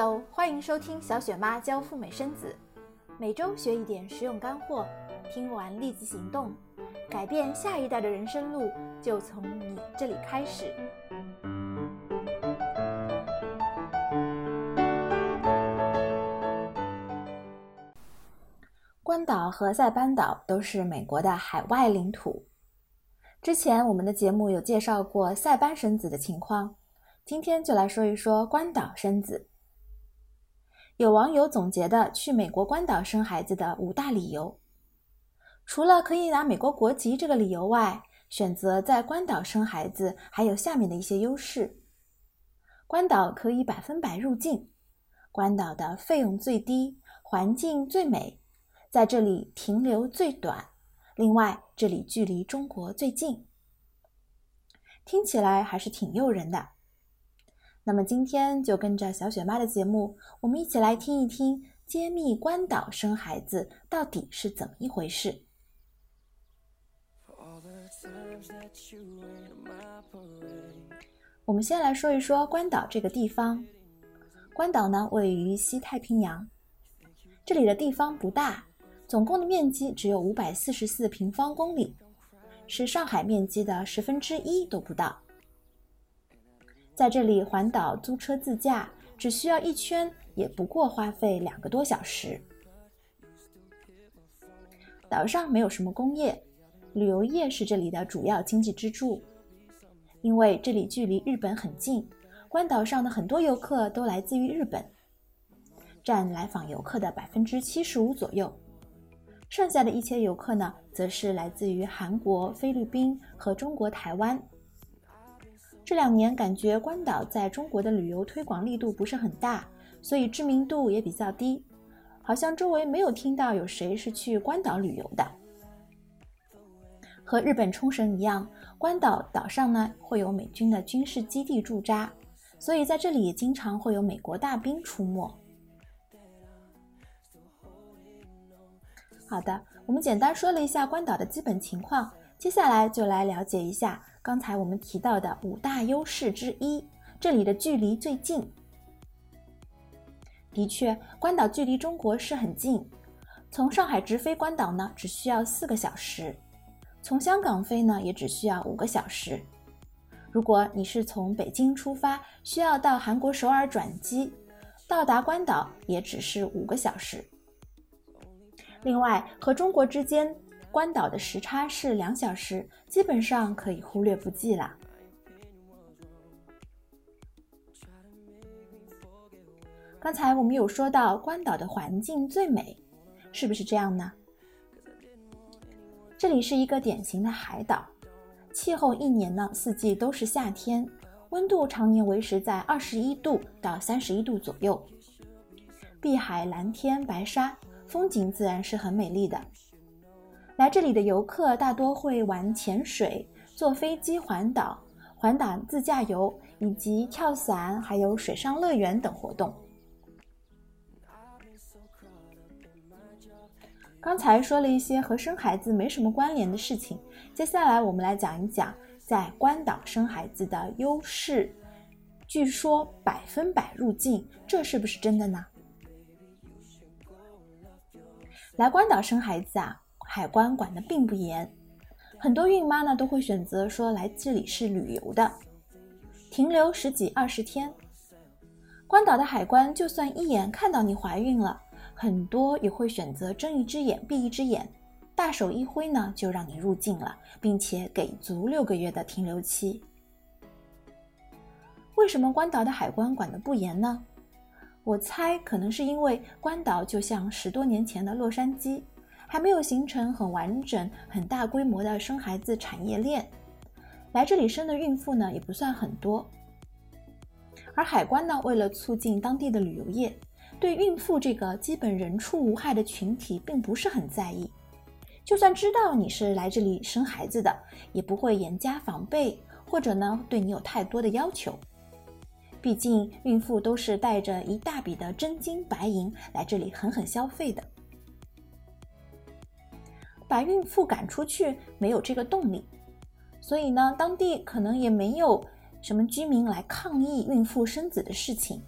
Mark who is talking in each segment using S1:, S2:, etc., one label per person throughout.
S1: Hello，欢迎收听小雪妈教赴美生子，每周学一点实用干货，听完立即行动，改变下一代的人生路就从你这里开始。关岛和塞班岛都是美国的海外领土。之前我们的节目有介绍过塞班生子的情况，今天就来说一说关岛生子。有网友总结的去美国关岛生孩子的五大理由，除了可以拿美国国籍这个理由外，选择在关岛生孩子还有下面的一些优势：关岛可以百分百入境，关岛的费用最低，环境最美，在这里停留最短，另外这里距离中国最近，听起来还是挺诱人的。那么今天就跟着小雪妈的节目，我们一起来听一听揭秘关岛生孩子到底是怎么一回事。我们先来说一说关岛这个地方。关岛呢位于西太平洋，这里的地方不大，总共的面积只有五百四十四平方公里，是上海面积的十分之一都不到。在这里环岛租车自驾，只需要一圈，也不过花费两个多小时。岛上没有什么工业，旅游业是这里的主要经济支柱。因为这里距离日本很近，关岛上的很多游客都来自于日本，占来访游客的百分之七十五左右。剩下的一些游客呢，则是来自于韩国、菲律宾和中国台湾。这两年感觉关岛在中国的旅游推广力度不是很大，所以知名度也比较低，好像周围没有听到有谁是去关岛旅游的。和日本冲绳一样，关岛岛上呢会有美军的军事基地驻扎，所以在这里也经常会有美国大兵出没。好的，我们简单说了一下关岛的基本情况，接下来就来了解一下。刚才我们提到的五大优势之一，这里的距离最近。的确，关岛距离中国是很近，从上海直飞关岛呢，只需要四个小时；从香港飞呢，也只需要五个小时。如果你是从北京出发，需要到韩国首尔转机，到达关岛也只是五个小时。另外，和中国之间。关岛的时差是两小时，基本上可以忽略不计啦。刚才我们有说到关岛的环境最美，是不是这样呢？这里是一个典型的海岛，气候一年呢四季都是夏天，温度常年维持在二十一度到三十一度左右，碧海蓝天白沙，风景自然是很美丽的。来这里的游客大多会玩潜水、坐飞机环岛、环岛自驾游以及跳伞，还有水上乐园等活动。刚才说了一些和生孩子没什么关联的事情，接下来我们来讲一讲在关岛生孩子的优势。据说百分百入境，这是不是真的呢？来关岛生孩子啊？海关管的并不严，很多孕妈呢都会选择说来这里是旅游的，停留十几二十天。关岛的海关就算一眼看到你怀孕了，很多也会选择睁一只眼闭一只眼，大手一挥呢就让你入境了，并且给足六个月的停留期。为什么关岛的海关管的不严呢？我猜可能是因为关岛就像十多年前的洛杉矶。还没有形成很完整、很大规模的生孩子产业链，来这里生的孕妇呢也不算很多。而海关呢，为了促进当地的旅游业，对孕妇这个基本人畜无害的群体并不是很在意。就算知道你是来这里生孩子的，也不会严加防备，或者呢对你有太多的要求。毕竟孕妇都是带着一大笔的真金白银来这里狠狠消费的。把孕妇赶出去没有这个动力，所以呢，当地可能也没有什么居民来抗议孕妇生子的事情。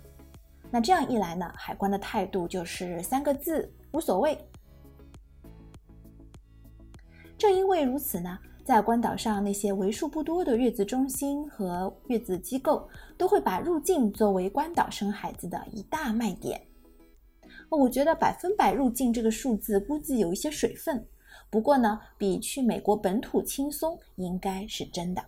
S1: 那这样一来呢，海关的态度就是三个字：无所谓。正因为如此呢，在关岛上那些为数不多的月子中心和月子机构都会把入境作为关岛生孩子的一大卖点。我觉得百分百入境这个数字估计有一些水分，不过呢，比去美国本土轻松应该是真的。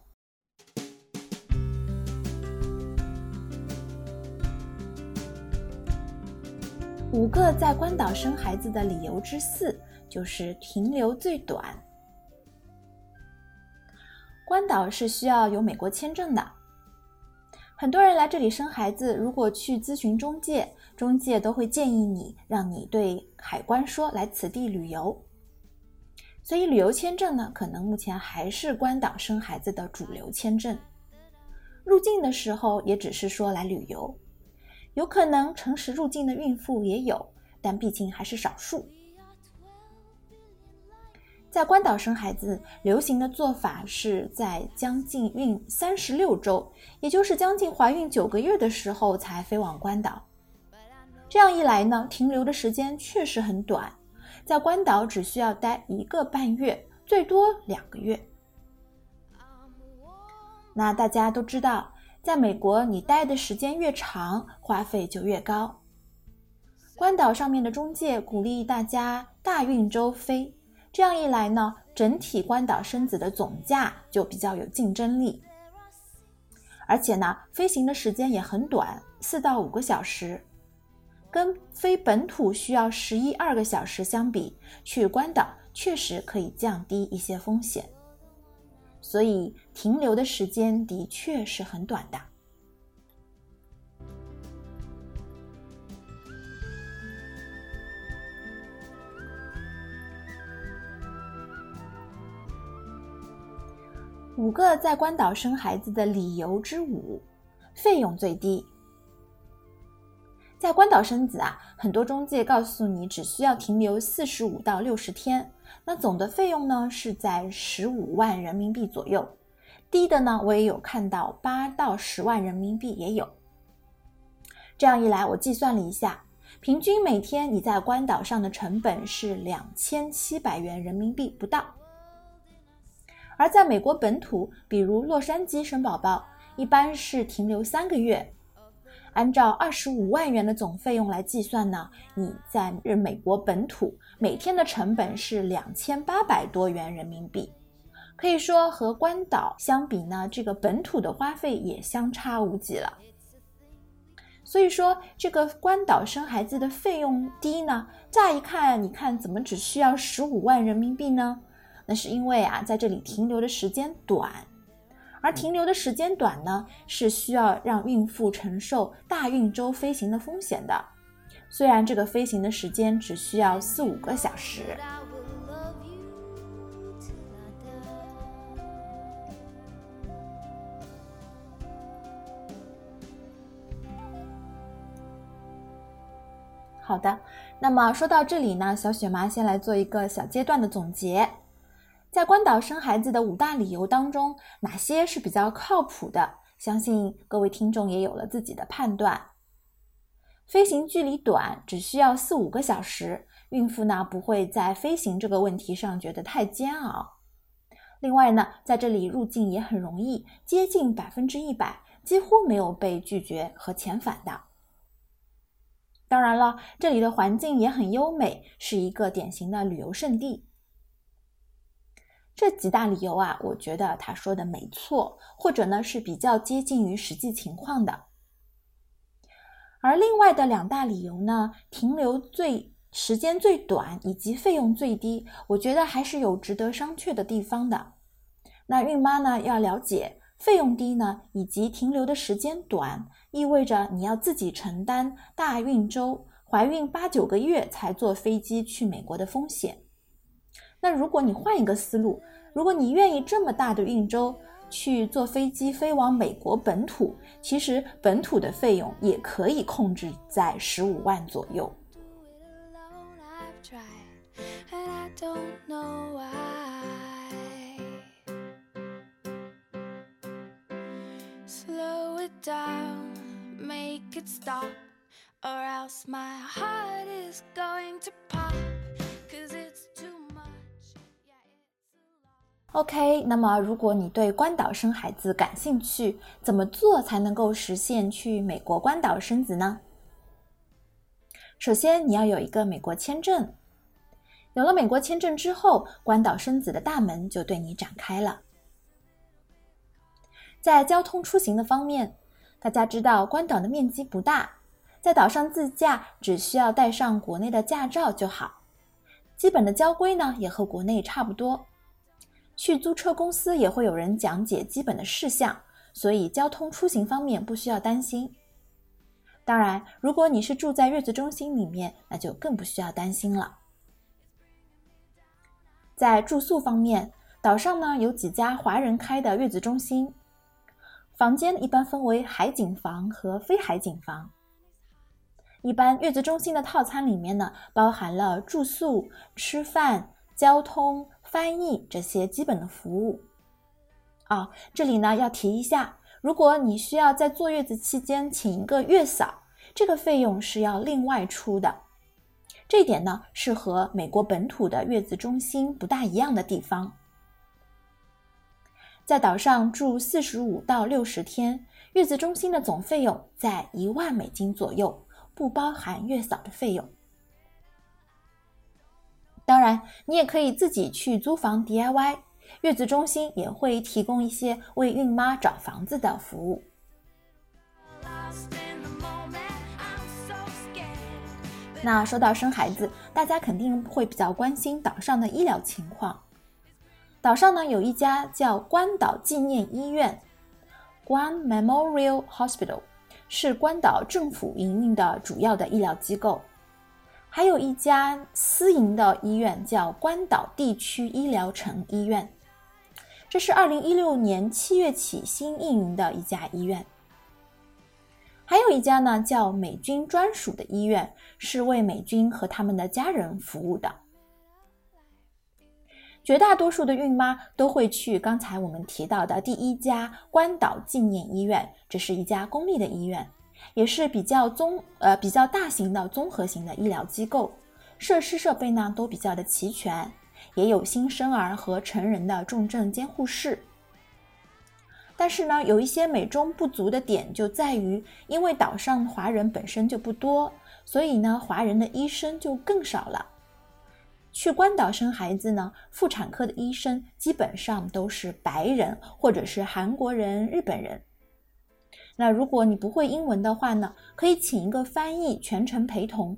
S1: 五个在关岛生孩子的理由之四，就是停留最短。关岛是需要有美国签证的，很多人来这里生孩子，如果去咨询中介，中介都会建议你，让你对海关说来此地旅游。所以旅游签证呢，可能目前还是关岛生孩子的主流签证。入境的时候也只是说来旅游。有可能诚实入境的孕妇也有，但毕竟还是少数。在关岛生孩子，流行的做法是在将近孕三十六周，也就是将近怀孕九个月的时候才飞往关岛。这样一来呢，停留的时间确实很短，在关岛只需要待一个半月，最多两个月。那大家都知道。在美国，你待的时间越长，花费就越高。关岛上面的中介鼓励大家大运周飞，这样一来呢，整体关岛生子的总价就比较有竞争力。而且呢，飞行的时间也很短，四到五个小时，跟非本土需要十一二个小时相比，去关岛确实可以降低一些风险。所以停留的时间的确是很短的。五个在关岛生孩子的理由之五，费用最低。在关岛生子啊，很多中介告诉你只需要停留四十五到六十天，那总的费用呢是在十五万人民币左右。低的呢，我也有看到八到十万人民币也有。这样一来，我计算了一下，平均每天你在关岛上的成本是两千七百元人民币不到。而在美国本土，比如洛杉矶生宝宝，一般是停留三个月。按照二十五万元的总费用来计算呢，你在日美国本土每天的成本是两千八百多元人民币，可以说和关岛相比呢，这个本土的花费也相差无几了。所以说，这个关岛生孩子的费用低呢，乍一看，你看怎么只需要十五万人民币呢？那是因为啊，在这里停留的时间短。而停留的时间短呢，是需要让孕妇承受大孕周飞行的风险的。虽然这个飞行的时间只需要四五个小时。好的，那么说到这里呢，小雪妈先来做一个小阶段的总结。在关岛生孩子的五大理由当中，哪些是比较靠谱的？相信各位听众也有了自己的判断。飞行距离短，只需要四五个小时，孕妇呢不会在飞行这个问题上觉得太煎熬。另外呢，在这里入境也很容易，接近百分之一百，几乎没有被拒绝和遣返的。当然了，这里的环境也很优美，是一个典型的旅游胜地。这几大理由啊，我觉得他说的没错，或者呢是比较接近于实际情况的。而另外的两大理由呢，停留最时间最短以及费用最低，我觉得还是有值得商榷的地方的。那孕妈呢要了解，费用低呢以及停留的时间短，意味着你要自己承担大孕周、怀孕八九个月才坐飞机去美国的风险。那如果你换一个思路，如果你愿意这么大的运周去坐飞机飞往美国本土，其实本土的费用也可以控制在十五万左右。or else my heart OK，那么如果你对关岛生孩子感兴趣，怎么做才能够实现去美国关岛生子呢？首先，你要有一个美国签证。有了美国签证之后，关岛生子的大门就对你展开了。在交通出行的方面，大家知道关岛的面积不大。在岛上自驾只需要带上国内的驾照就好，基本的交规呢也和国内差不多。去租车公司也会有人讲解基本的事项，所以交通出行方面不需要担心。当然，如果你是住在月子中心里面，那就更不需要担心了。在住宿方面，岛上呢有几家华人开的月子中心，房间一般分为海景房和非海景房。一般月子中心的套餐里面呢，包含了住宿、吃饭、交通、翻译这些基本的服务。啊，这里呢要提一下，如果你需要在坐月子期间请一个月嫂，这个费用是要另外出的。这一点呢是和美国本土的月子中心不大一样的地方。在岛上住四十五到六十天，月子中心的总费用在一万美金左右。不包含月嫂的费用。当然，你也可以自己去租房 DIY，月子中心也会提供一些为孕妈找房子的服务。那说到生孩子，大家肯定会比较关心岛上的医疗情况。岛上呢有一家叫关岛纪念医院 （Guan Memorial Hospital）。是关岛政府营运的主要的医疗机构，还有一家私营的医院叫关岛地区医疗城医院，这是二零一六年七月起新运营的一家医院。还有一家呢叫美军专属的医院，是为美军和他们的家人服务的。绝大多数的孕妈都会去刚才我们提到的第一家关岛纪念医院，这是一家公立的医院，也是比较综呃比较大型的综合型的医疗机构，设施设备呢都比较的齐全，也有新生儿和成人的重症监护室。但是呢，有一些美中不足的点就在于，因为岛上华人本身就不多，所以呢，华人的医生就更少了。去关岛生孩子呢，妇产科的医生基本上都是白人或者是韩国人、日本人。那如果你不会英文的话呢，可以请一个翻译全程陪同。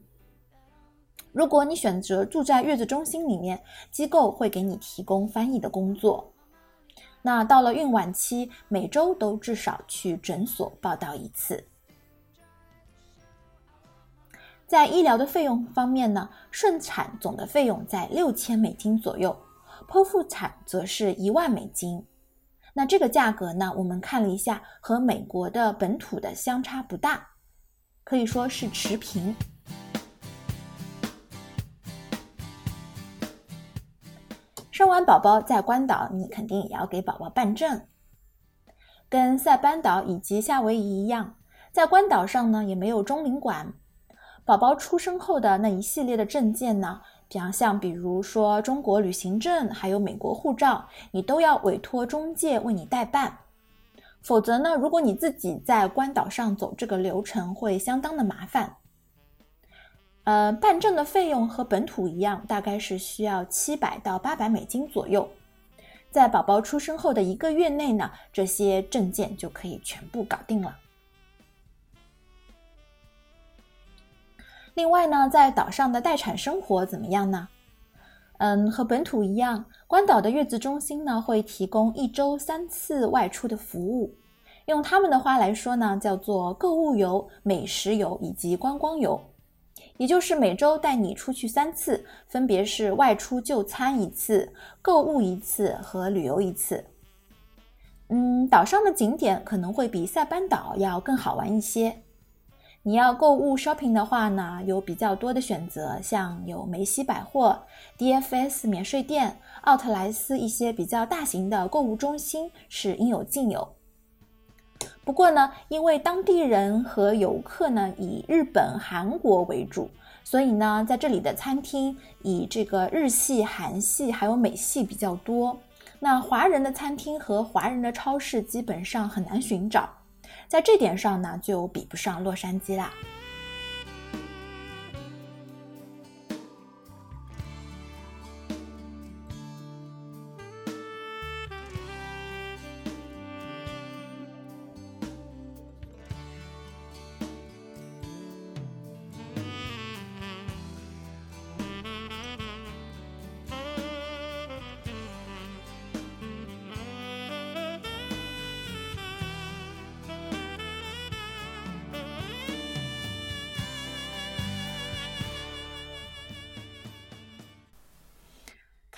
S1: 如果你选择住在月子中心里面，机构会给你提供翻译的工作。那到了孕晚期，每周都至少去诊所报道一次。在医疗的费用方面呢，顺产总的费用在六千美金左右，剖腹产则是一万美金。那这个价格呢，我们看了一下，和美国的本土的相差不大，可以说是持平。生完宝宝在关岛，你肯定也要给宝宝办证，跟塞班岛以及夏威夷一样，在关岛上呢也没有中领馆。宝宝出生后的那一系列的证件呢，比方像比如说中国旅行证，还有美国护照，你都要委托中介为你代办。否则呢，如果你自己在关岛上走这个流程，会相当的麻烦。呃，办证的费用和本土一样，大概是需要七百到八百美金左右。在宝宝出生后的一个月内呢，这些证件就可以全部搞定了。另外呢，在岛上的待产生活怎么样呢？嗯，和本土一样，关岛的月子中心呢会提供一周三次外出的服务。用他们的话来说呢，叫做购物游、美食游以及观光游，也就是每周带你出去三次，分别是外出就餐一次、购物一次和旅游一次。嗯，岛上的景点可能会比塞班岛要更好玩一些。你要购物 shopping 的话呢，有比较多的选择，像有梅西百货、DFS 免税店、奥特莱斯一些比较大型的购物中心是应有尽有。不过呢，因为当地人和游客呢以日本、韩国为主，所以呢，在这里的餐厅以这个日系、韩系还有美系比较多。那华人的餐厅和华人的超市基本上很难寻找，在这点上呢，就比不上洛杉矶啦。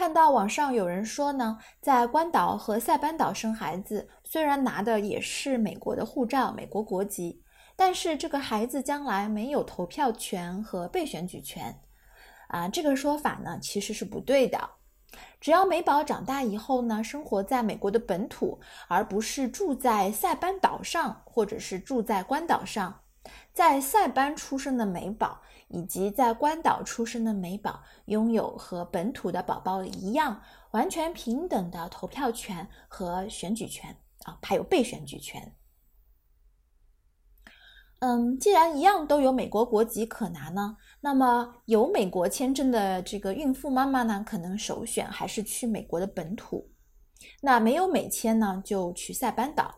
S1: 看到网上有人说呢，在关岛和塞班岛生孩子，虽然拿的也是美国的护照、美国国籍，但是这个孩子将来没有投票权和被选举权。啊，这个说法呢其实是不对的。只要美宝长大以后呢，生活在美国的本土，而不是住在塞班岛上或者是住在关岛上，在塞班出生的美宝。以及在关岛出生的美宝拥有和本土的宝宝一样完全平等的投票权和选举权啊，还有被选举权。嗯，既然一样都有美国国籍可拿呢，那么有美国签证的这个孕妇妈妈呢，可能首选还是去美国的本土。那没有美签呢，就去塞班岛。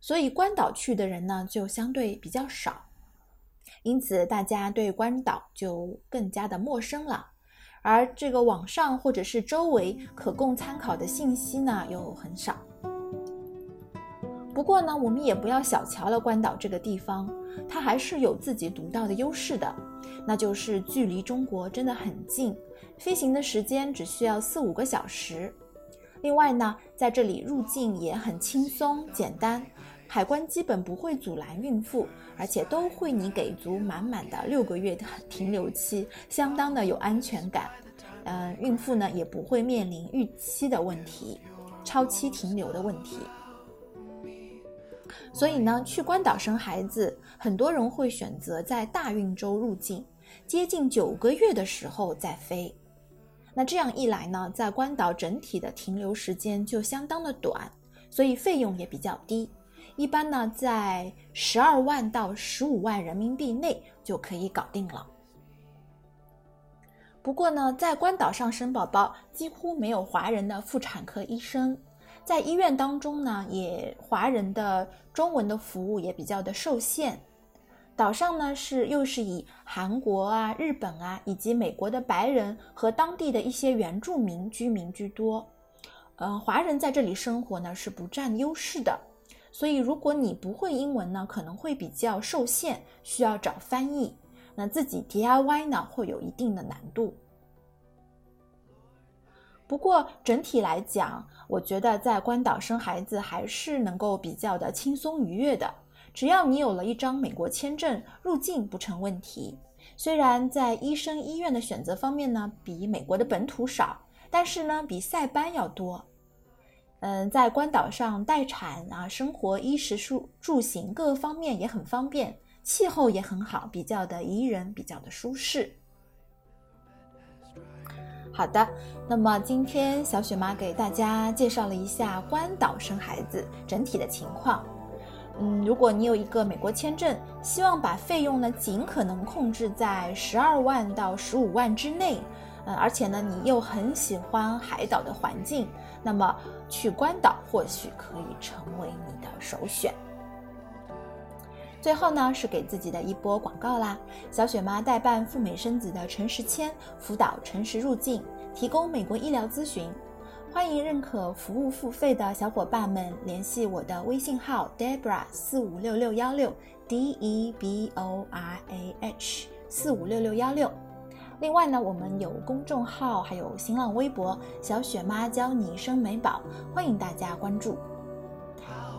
S1: 所以关岛去的人呢，就相对比较少。因此，大家对关岛就更加的陌生了，而这个网上或者是周围可供参考的信息呢又很少。不过呢，我们也不要小瞧了关岛这个地方，它还是有自己独到的优势的，那就是距离中国真的很近，飞行的时间只需要四五个小时。另外呢，在这里入境也很轻松简单。海关基本不会阻拦孕妇，而且都会你给足满满的六个月的停留期，相当的有安全感。嗯，孕妇呢也不会面临逾期的问题、超期停留的问题。所以呢，去关岛生孩子，很多人会选择在大运周入境，接近九个月的时候再飞。那这样一来呢，在关岛整体的停留时间就相当的短，所以费用也比较低。一般呢，在十二万到十五万人民币内就可以搞定了。不过呢，在关岛上生宝宝几乎没有华人的妇产科医生，在医院当中呢，也华人的中文的服务也比较的受限。岛上呢是又是以韩国啊、日本啊以及美国的白人和当地的一些原住民居民居多，呃，华人在这里生活呢是不占优势的。所以，如果你不会英文呢，可能会比较受限，需要找翻译。那自己 DIY 呢，会有一定的难度。不过整体来讲，我觉得在关岛生孩子还是能够比较的轻松愉悦的。只要你有了一张美国签证，入境不成问题。虽然在医生医院的选择方面呢，比美国的本土少，但是呢，比塞班要多。嗯，在关岛上待产啊，生活衣食住住行各方面也很方便，气候也很好，比较的宜人，比较的舒适。好的，那么今天小雪妈给大家介绍了一下关岛生孩子整体的情况。嗯，如果你有一个美国签证，希望把费用呢尽可能控制在十二万到十五万之内。嗯，而且呢，你又很喜欢海岛的环境，那么去关岛或许可以成为你的首选。最后呢，是给自己的一波广告啦！小雪妈代办赴美生子的陈实谦，辅导诚实入境，提供美国医疗咨询。欢迎认可服务付费的小伙伴们联系我的微信号 Debra 四五六六幺六 D E B O R A H 四五六六幺六。另外呢，我们有公众号，还有新浪微博“小雪妈教你生美宝”，欢迎大家关注。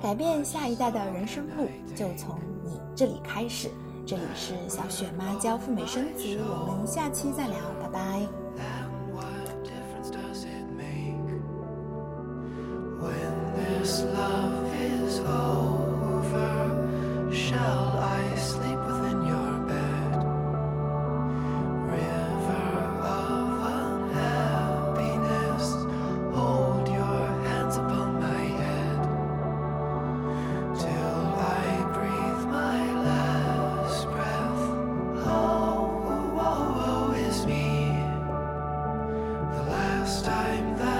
S1: 改变下一代的人生路，就从你这里开始。这里是小雪妈教赴美生子，我们下期再聊，拜拜。time that